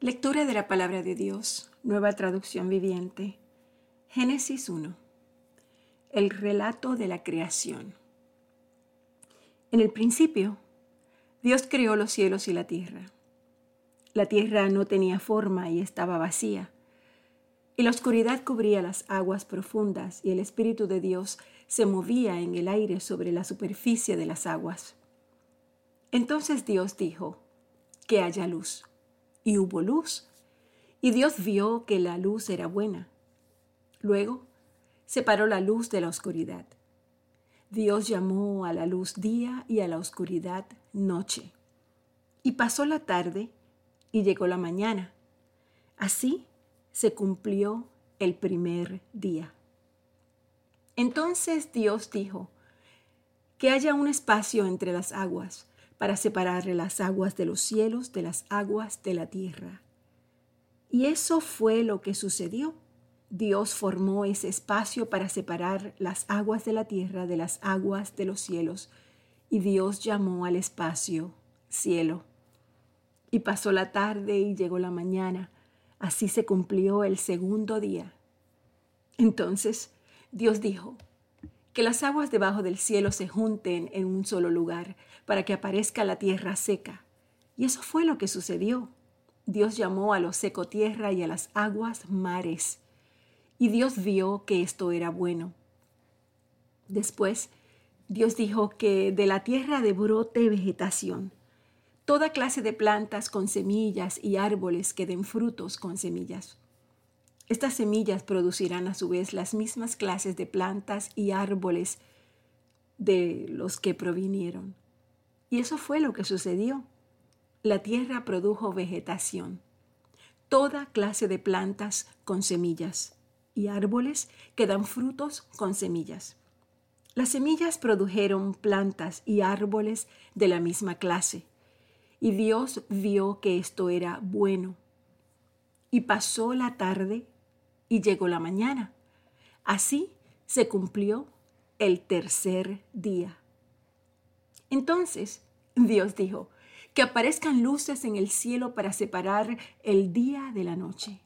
Lectura de la palabra de Dios, nueva traducción viviente. Génesis 1. El relato de la creación. En el principio, Dios creó los cielos y la tierra. La tierra no tenía forma y estaba vacía, y la oscuridad cubría las aguas profundas y el Espíritu de Dios se movía en el aire sobre la superficie de las aguas. Entonces Dios dijo, que haya luz y hubo luz. Y Dios vio que la luz era buena. Luego separó la luz de la oscuridad. Dios llamó a la luz día y a la oscuridad noche. Y pasó la tarde y llegó la mañana. Así se cumplió el primer día. Entonces Dios dijo, que haya un espacio entre las aguas para separar las aguas de los cielos de las aguas de la tierra. Y eso fue lo que sucedió. Dios formó ese espacio para separar las aguas de la tierra de las aguas de los cielos, y Dios llamó al espacio cielo. Y pasó la tarde y llegó la mañana. Así se cumplió el segundo día. Entonces Dios dijo, que las aguas debajo del cielo se junten en un solo lugar para que aparezca la tierra seca. Y eso fue lo que sucedió. Dios llamó a lo seco tierra y a las aguas mares. Y Dios vio que esto era bueno. Después, Dios dijo que de la tierra de brote vegetación, toda clase de plantas con semillas y árboles que den frutos con semillas. Estas semillas producirán a su vez las mismas clases de plantas y árboles de los que provinieron. Y eso fue lo que sucedió. La tierra produjo vegetación, toda clase de plantas con semillas y árboles que dan frutos con semillas. Las semillas produjeron plantas y árboles de la misma clase, y Dios vio que esto era bueno. Y pasó la tarde y llegó la mañana. Así se cumplió el tercer día. Entonces Dios dijo, que aparezcan luces en el cielo para separar el día de la noche,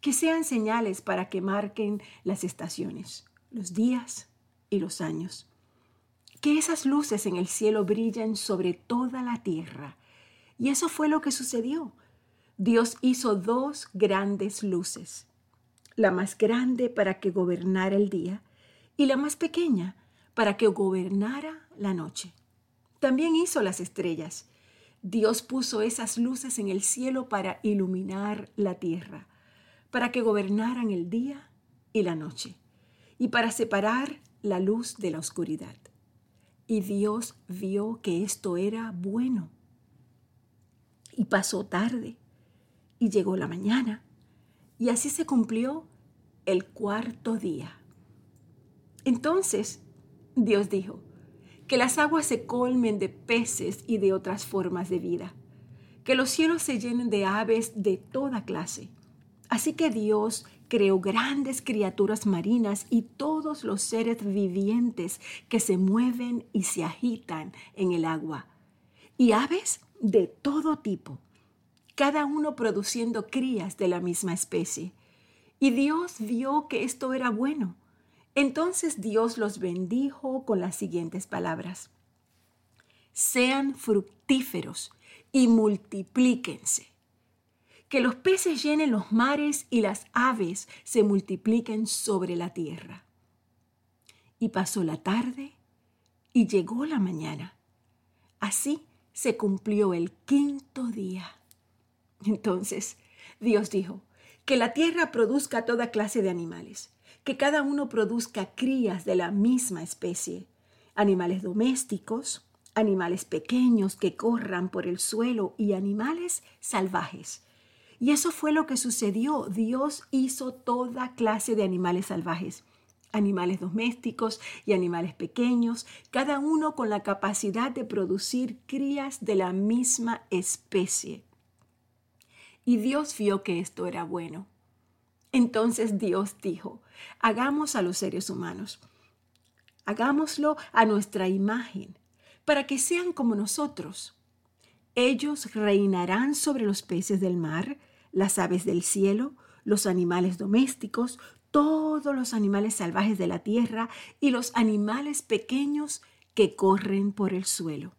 que sean señales para que marquen las estaciones, los días y los años. Que esas luces en el cielo brillen sobre toda la tierra. Y eso fue lo que sucedió. Dios hizo dos grandes luces, la más grande para que gobernara el día y la más pequeña para que gobernara la noche. También hizo las estrellas. Dios puso esas luces en el cielo para iluminar la tierra, para que gobernaran el día y la noche, y para separar la luz de la oscuridad. Y Dios vio que esto era bueno. Y pasó tarde, y llegó la mañana, y así se cumplió el cuarto día. Entonces Dios dijo, que las aguas se colmen de peces y de otras formas de vida, que los cielos se llenen de aves de toda clase. Así que Dios creó grandes criaturas marinas y todos los seres vivientes que se mueven y se agitan en el agua, y aves de todo tipo cada uno produciendo crías de la misma especie. Y Dios vio que esto era bueno. Entonces Dios los bendijo con las siguientes palabras. Sean fructíferos y multiplíquense. Que los peces llenen los mares y las aves se multipliquen sobre la tierra. Y pasó la tarde y llegó la mañana. Así se cumplió el quinto día. Entonces Dios dijo, que la tierra produzca toda clase de animales, que cada uno produzca crías de la misma especie, animales domésticos, animales pequeños que corran por el suelo y animales salvajes. Y eso fue lo que sucedió. Dios hizo toda clase de animales salvajes, animales domésticos y animales pequeños, cada uno con la capacidad de producir crías de la misma especie. Y Dios vio que esto era bueno. Entonces Dios dijo, hagamos a los seres humanos, hagámoslo a nuestra imagen, para que sean como nosotros. Ellos reinarán sobre los peces del mar, las aves del cielo, los animales domésticos, todos los animales salvajes de la tierra y los animales pequeños que corren por el suelo.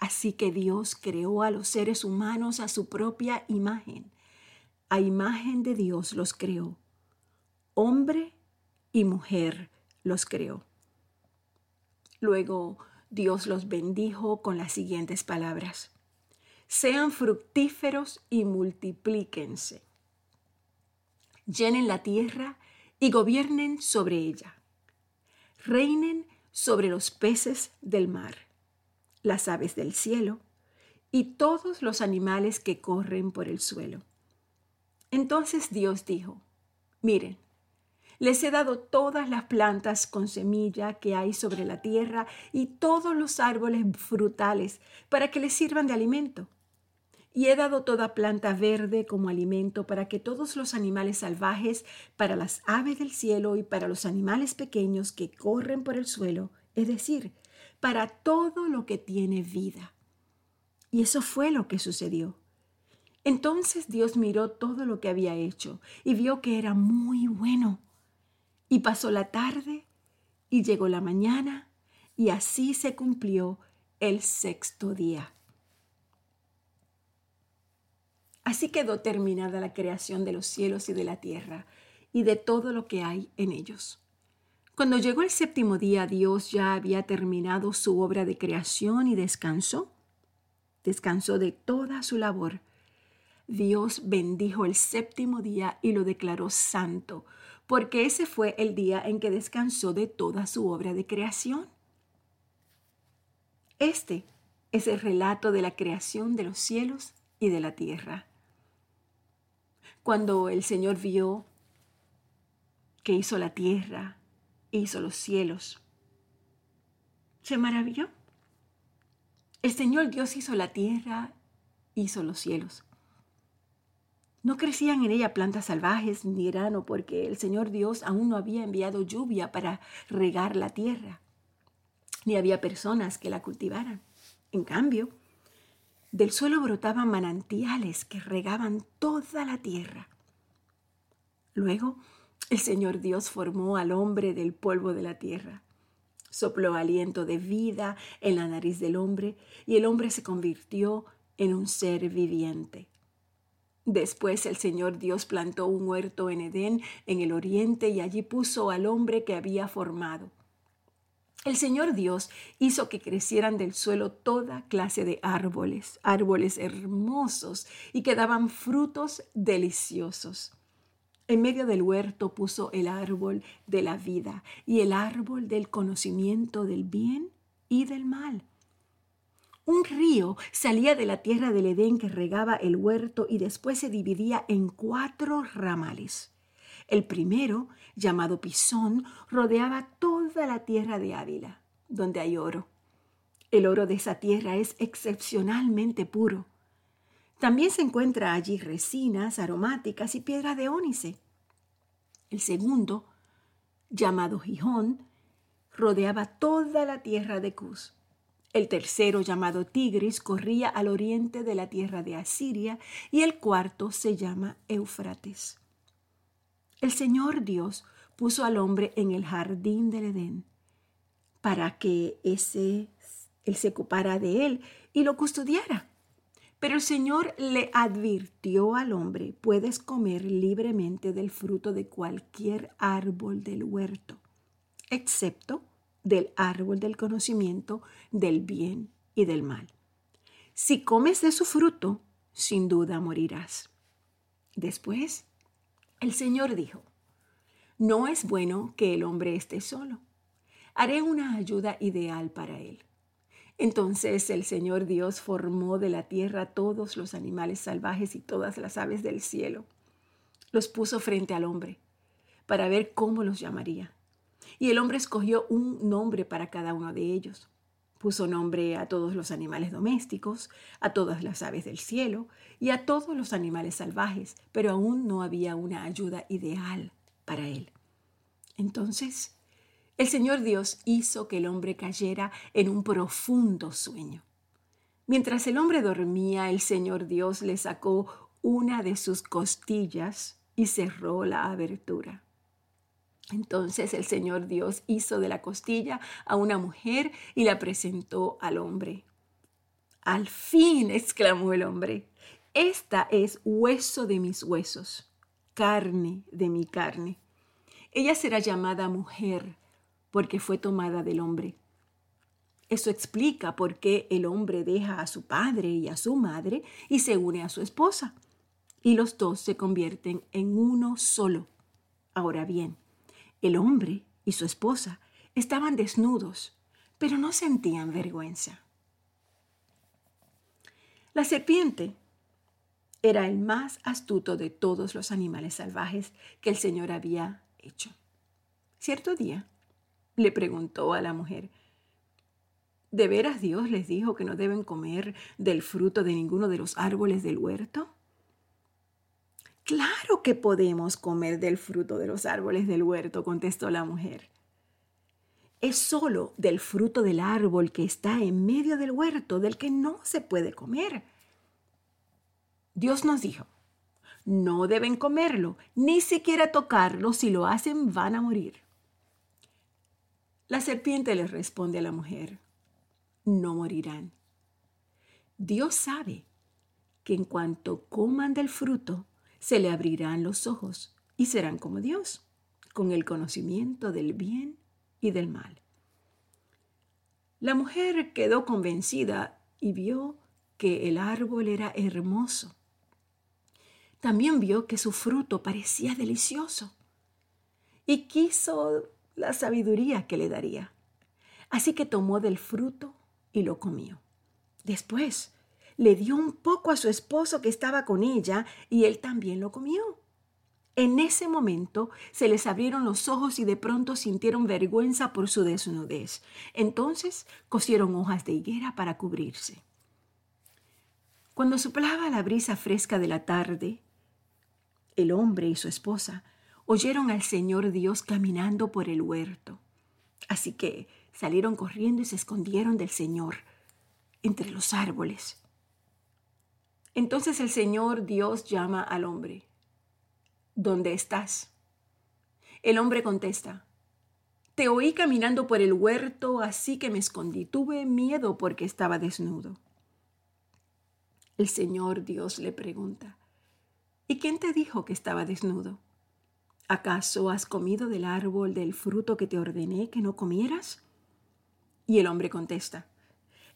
Así que Dios creó a los seres humanos a su propia imagen. A imagen de Dios los creó. Hombre y mujer los creó. Luego Dios los bendijo con las siguientes palabras. Sean fructíferos y multiplíquense. Llenen la tierra y gobiernen sobre ella. Reinen sobre los peces del mar, las aves del cielo y todos los animales que corren por el suelo. Entonces Dios dijo, miren, les he dado todas las plantas con semilla que hay sobre la tierra y todos los árboles frutales para que les sirvan de alimento. Y he dado toda planta verde como alimento para que todos los animales salvajes, para las aves del cielo y para los animales pequeños que corren por el suelo, es decir, para todo lo que tiene vida. Y eso fue lo que sucedió. Entonces Dios miró todo lo que había hecho y vio que era muy bueno. Y pasó la tarde y llegó la mañana y así se cumplió el sexto día. Así quedó terminada la creación de los cielos y de la tierra y de todo lo que hay en ellos. Cuando llegó el séptimo día, Dios ya había terminado su obra de creación y descansó. Descansó de toda su labor. Dios bendijo el séptimo día y lo declaró santo, porque ese fue el día en que descansó de toda su obra de creación. Este es el relato de la creación de los cielos y de la tierra. Cuando el Señor vio que hizo la tierra, hizo los cielos, se maravilló. El Señor Dios hizo la tierra, hizo los cielos. No crecían en ella plantas salvajes ni grano porque el Señor Dios aún no había enviado lluvia para regar la tierra, ni había personas que la cultivaran. En cambio, del suelo brotaban manantiales que regaban toda la tierra. Luego, el Señor Dios formó al hombre del polvo de la tierra. Sopló aliento de vida en la nariz del hombre y el hombre se convirtió en un ser viviente. Después el Señor Dios plantó un huerto en Edén, en el oriente, y allí puso al hombre que había formado. El Señor Dios hizo que crecieran del suelo toda clase de árboles, árboles hermosos y que daban frutos deliciosos. En medio del huerto puso el árbol de la vida y el árbol del conocimiento del bien y del mal. Un río salía de la tierra del Edén que regaba el huerto y después se dividía en cuatro ramales. El primero, llamado Pisón, rodeaba toda la tierra de Ávila, donde hay oro. El oro de esa tierra es excepcionalmente puro. También se encuentra allí resinas aromáticas y piedra de ónice. El segundo, llamado Gijón, rodeaba toda la tierra de Cus. El tercero, llamado Tigris, corría al oriente de la tierra de Asiria y el cuarto se llama Eufrates. El Señor Dios puso al hombre en el jardín del Edén para que ese, él se ocupara de él y lo custodiara. Pero el Señor le advirtió al hombre, puedes comer libremente del fruto de cualquier árbol del huerto, excepto del árbol del conocimiento del bien y del mal. Si comes de su fruto, sin duda morirás. Después, el Señor dijo, no es bueno que el hombre esté solo. Haré una ayuda ideal para él. Entonces el Señor Dios formó de la tierra todos los animales salvajes y todas las aves del cielo. Los puso frente al hombre para ver cómo los llamaría. Y el hombre escogió un nombre para cada uno de ellos. Puso nombre a todos los animales domésticos, a todas las aves del cielo y a todos los animales salvajes, pero aún no había una ayuda ideal para él. Entonces, el Señor Dios hizo que el hombre cayera en un profundo sueño. Mientras el hombre dormía, el Señor Dios le sacó una de sus costillas y cerró la abertura. Entonces el Señor Dios hizo de la costilla a una mujer y la presentó al hombre. Al fin, exclamó el hombre, esta es hueso de mis huesos, carne de mi carne. Ella será llamada mujer porque fue tomada del hombre. Eso explica por qué el hombre deja a su padre y a su madre y se une a su esposa. Y los dos se convierten en uno solo. Ahora bien, el hombre y su esposa estaban desnudos, pero no sentían vergüenza. La serpiente era el más astuto de todos los animales salvajes que el Señor había hecho. Cierto día le preguntó a la mujer, ¿De veras Dios les dijo que no deben comer del fruto de ninguno de los árboles del huerto? Claro que podemos comer del fruto de los árboles del huerto, contestó la mujer. Es solo del fruto del árbol que está en medio del huerto del que no se puede comer. Dios nos dijo, no deben comerlo, ni siquiera tocarlo, si lo hacen van a morir. La serpiente le responde a la mujer, no morirán. Dios sabe que en cuanto coman del fruto, se le abrirán los ojos y serán como Dios, con el conocimiento del bien y del mal. La mujer quedó convencida y vio que el árbol era hermoso. También vio que su fruto parecía delicioso y quiso la sabiduría que le daría. Así que tomó del fruto y lo comió. Después le dio un poco a su esposo que estaba con ella y él también lo comió. En ese momento se les abrieron los ojos y de pronto sintieron vergüenza por su desnudez. Entonces cosieron hojas de higuera para cubrirse. Cuando soplaba la brisa fresca de la tarde, el hombre y su esposa oyeron al Señor Dios caminando por el huerto. Así que salieron corriendo y se escondieron del Señor entre los árboles. Entonces el Señor Dios llama al hombre. ¿Dónde estás? El hombre contesta, te oí caminando por el huerto, así que me escondí. Tuve miedo porque estaba desnudo. El Señor Dios le pregunta, ¿y quién te dijo que estaba desnudo? ¿Acaso has comido del árbol del fruto que te ordené que no comieras? Y el hombre contesta,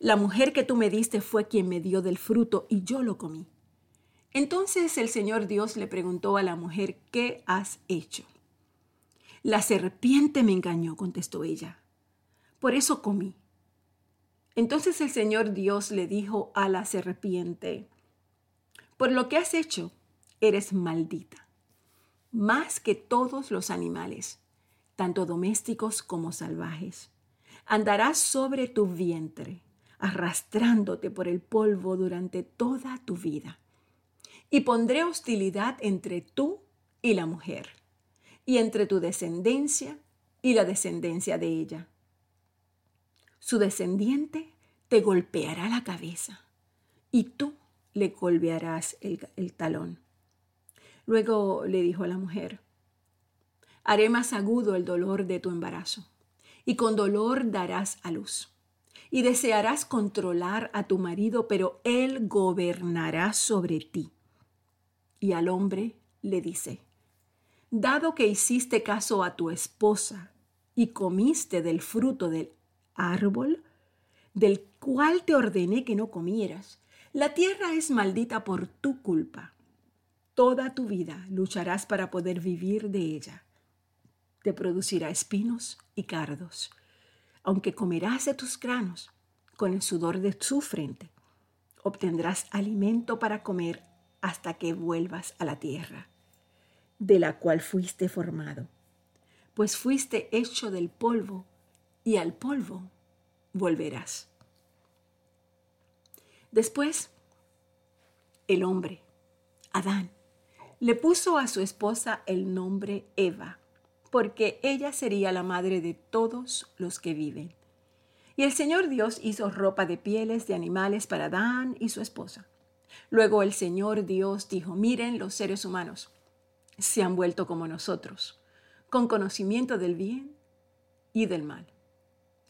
la mujer que tú me diste fue quien me dio del fruto y yo lo comí. Entonces el Señor Dios le preguntó a la mujer, ¿qué has hecho? La serpiente me engañó, contestó ella. Por eso comí. Entonces el Señor Dios le dijo a la serpiente, por lo que has hecho, eres maldita, más que todos los animales, tanto domésticos como salvajes andarás sobre tu vientre, arrastrándote por el polvo durante toda tu vida. Y pondré hostilidad entre tú y la mujer, y entre tu descendencia y la descendencia de ella. Su descendiente te golpeará la cabeza, y tú le golpearás el, el talón. Luego le dijo a la mujer, haré más agudo el dolor de tu embarazo y con dolor darás a luz. Y desearás controlar a tu marido, pero él gobernará sobre ti. Y al hombre le dice, dado que hiciste caso a tu esposa y comiste del fruto del árbol, del cual te ordené que no comieras, la tierra es maldita por tu culpa. Toda tu vida lucharás para poder vivir de ella te producirá espinos y cardos, aunque comerás de tus granos con el sudor de su frente. Obtendrás alimento para comer hasta que vuelvas a la tierra, de la cual fuiste formado, pues fuiste hecho del polvo y al polvo volverás. Después, el hombre, Adán, le puso a su esposa el nombre Eva porque ella sería la madre de todos los que viven. Y el Señor Dios hizo ropa de pieles de animales para Adán y su esposa. Luego el Señor Dios dijo, miren los seres humanos, se han vuelto como nosotros, con conocimiento del bien y del mal.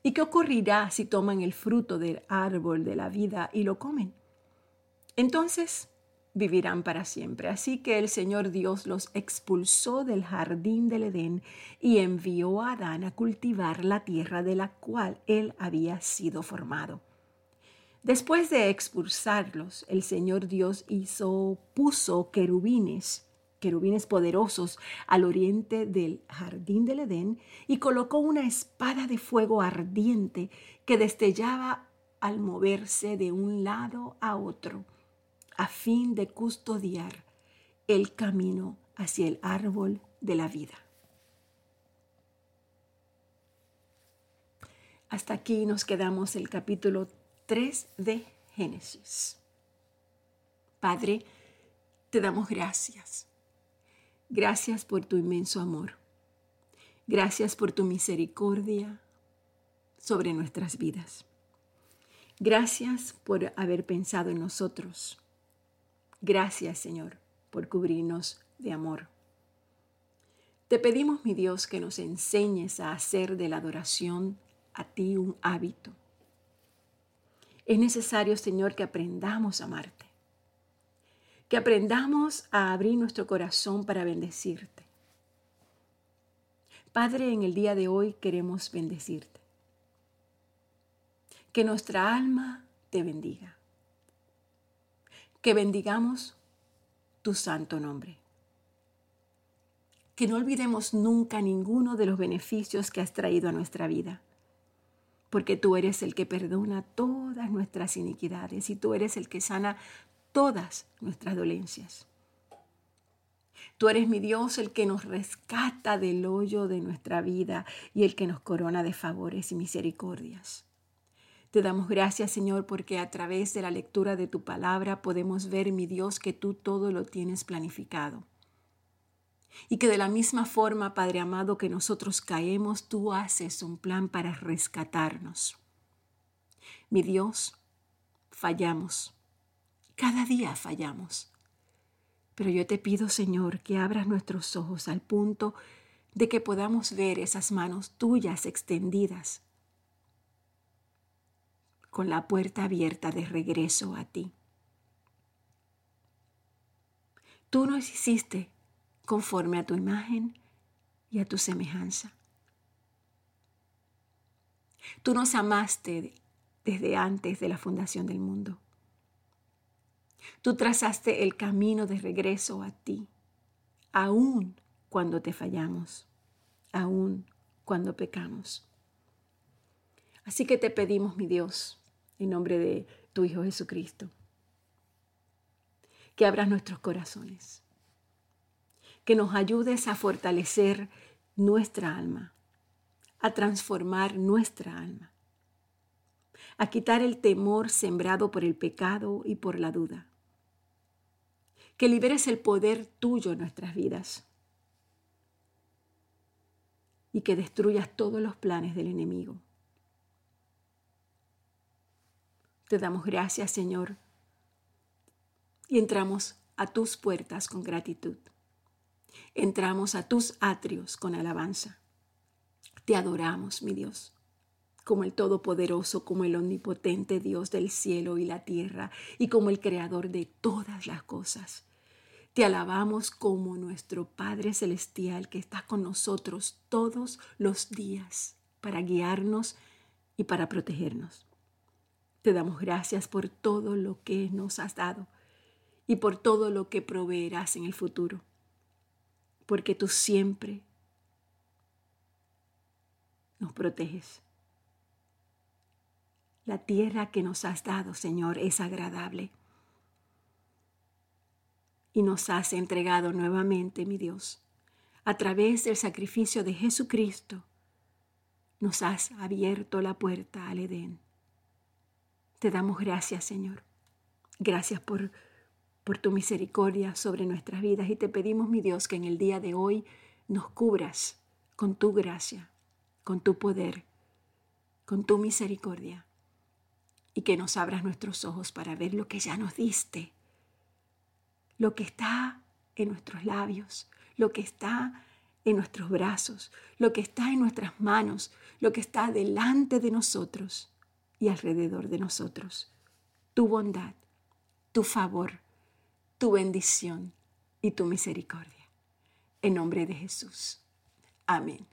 ¿Y qué ocurrirá si toman el fruto del árbol de la vida y lo comen? Entonces vivirán para siempre. Así que el Señor Dios los expulsó del jardín del Edén y envió a Adán a cultivar la tierra de la cual él había sido formado. Después de expulsarlos, el Señor Dios hizo, puso querubines, querubines poderosos al oriente del jardín del Edén y colocó una espada de fuego ardiente que destellaba al moverse de un lado a otro a fin de custodiar el camino hacia el árbol de la vida. Hasta aquí nos quedamos el capítulo 3 de Génesis. Padre, te damos gracias. Gracias por tu inmenso amor. Gracias por tu misericordia sobre nuestras vidas. Gracias por haber pensado en nosotros Gracias, Señor, por cubrirnos de amor. Te pedimos, mi Dios, que nos enseñes a hacer de la adoración a ti un hábito. Es necesario, Señor, que aprendamos a amarte, que aprendamos a abrir nuestro corazón para bendecirte. Padre, en el día de hoy queremos bendecirte. Que nuestra alma te bendiga que bendigamos tu santo nombre. Que no olvidemos nunca ninguno de los beneficios que has traído a nuestra vida, porque tú eres el que perdona todas nuestras iniquidades y tú eres el que sana todas nuestras dolencias. Tú eres mi Dios, el que nos rescata del hoyo de nuestra vida y el que nos corona de favores y misericordias. Te damos gracias, Señor, porque a través de la lectura de tu palabra podemos ver, mi Dios, que tú todo lo tienes planificado. Y que de la misma forma, Padre amado, que nosotros caemos, tú haces un plan para rescatarnos. Mi Dios, fallamos. Cada día fallamos. Pero yo te pido, Señor, que abras nuestros ojos al punto de que podamos ver esas manos tuyas extendidas con la puerta abierta de regreso a ti. Tú nos hiciste conforme a tu imagen y a tu semejanza. Tú nos amaste desde antes de la fundación del mundo. Tú trazaste el camino de regreso a ti, aun cuando te fallamos, aun cuando pecamos. Así que te pedimos, mi Dios, en nombre de tu Hijo Jesucristo. Que abras nuestros corazones, que nos ayudes a fortalecer nuestra alma, a transformar nuestra alma, a quitar el temor sembrado por el pecado y por la duda. Que liberes el poder tuyo en nuestras vidas y que destruyas todos los planes del enemigo. Te damos gracias, Señor, y entramos a tus puertas con gratitud. Entramos a tus atrios con alabanza. Te adoramos, mi Dios, como el Todopoderoso, como el Omnipotente Dios del cielo y la tierra, y como el Creador de todas las cosas. Te alabamos como nuestro Padre Celestial que está con nosotros todos los días para guiarnos y para protegernos. Te damos gracias por todo lo que nos has dado y por todo lo que proveerás en el futuro, porque tú siempre nos proteges. La tierra que nos has dado, Señor, es agradable y nos has entregado nuevamente, mi Dios, a través del sacrificio de Jesucristo, nos has abierto la puerta al Edén te damos gracias, Señor. Gracias por, por tu misericordia sobre nuestras vidas y te pedimos, mi Dios, que en el día de hoy nos cubras con tu gracia, con tu poder, con tu misericordia y que nos abras nuestros ojos para ver lo que ya nos diste lo que está en nuestros labios, lo que está en nuestros brazos, lo que está en nuestras manos, lo que está delante de nosotros y alrededor de nosotros. Tu bondad, tu favor, tu bendición y tu misericordia. En nombre de Jesús. Amén.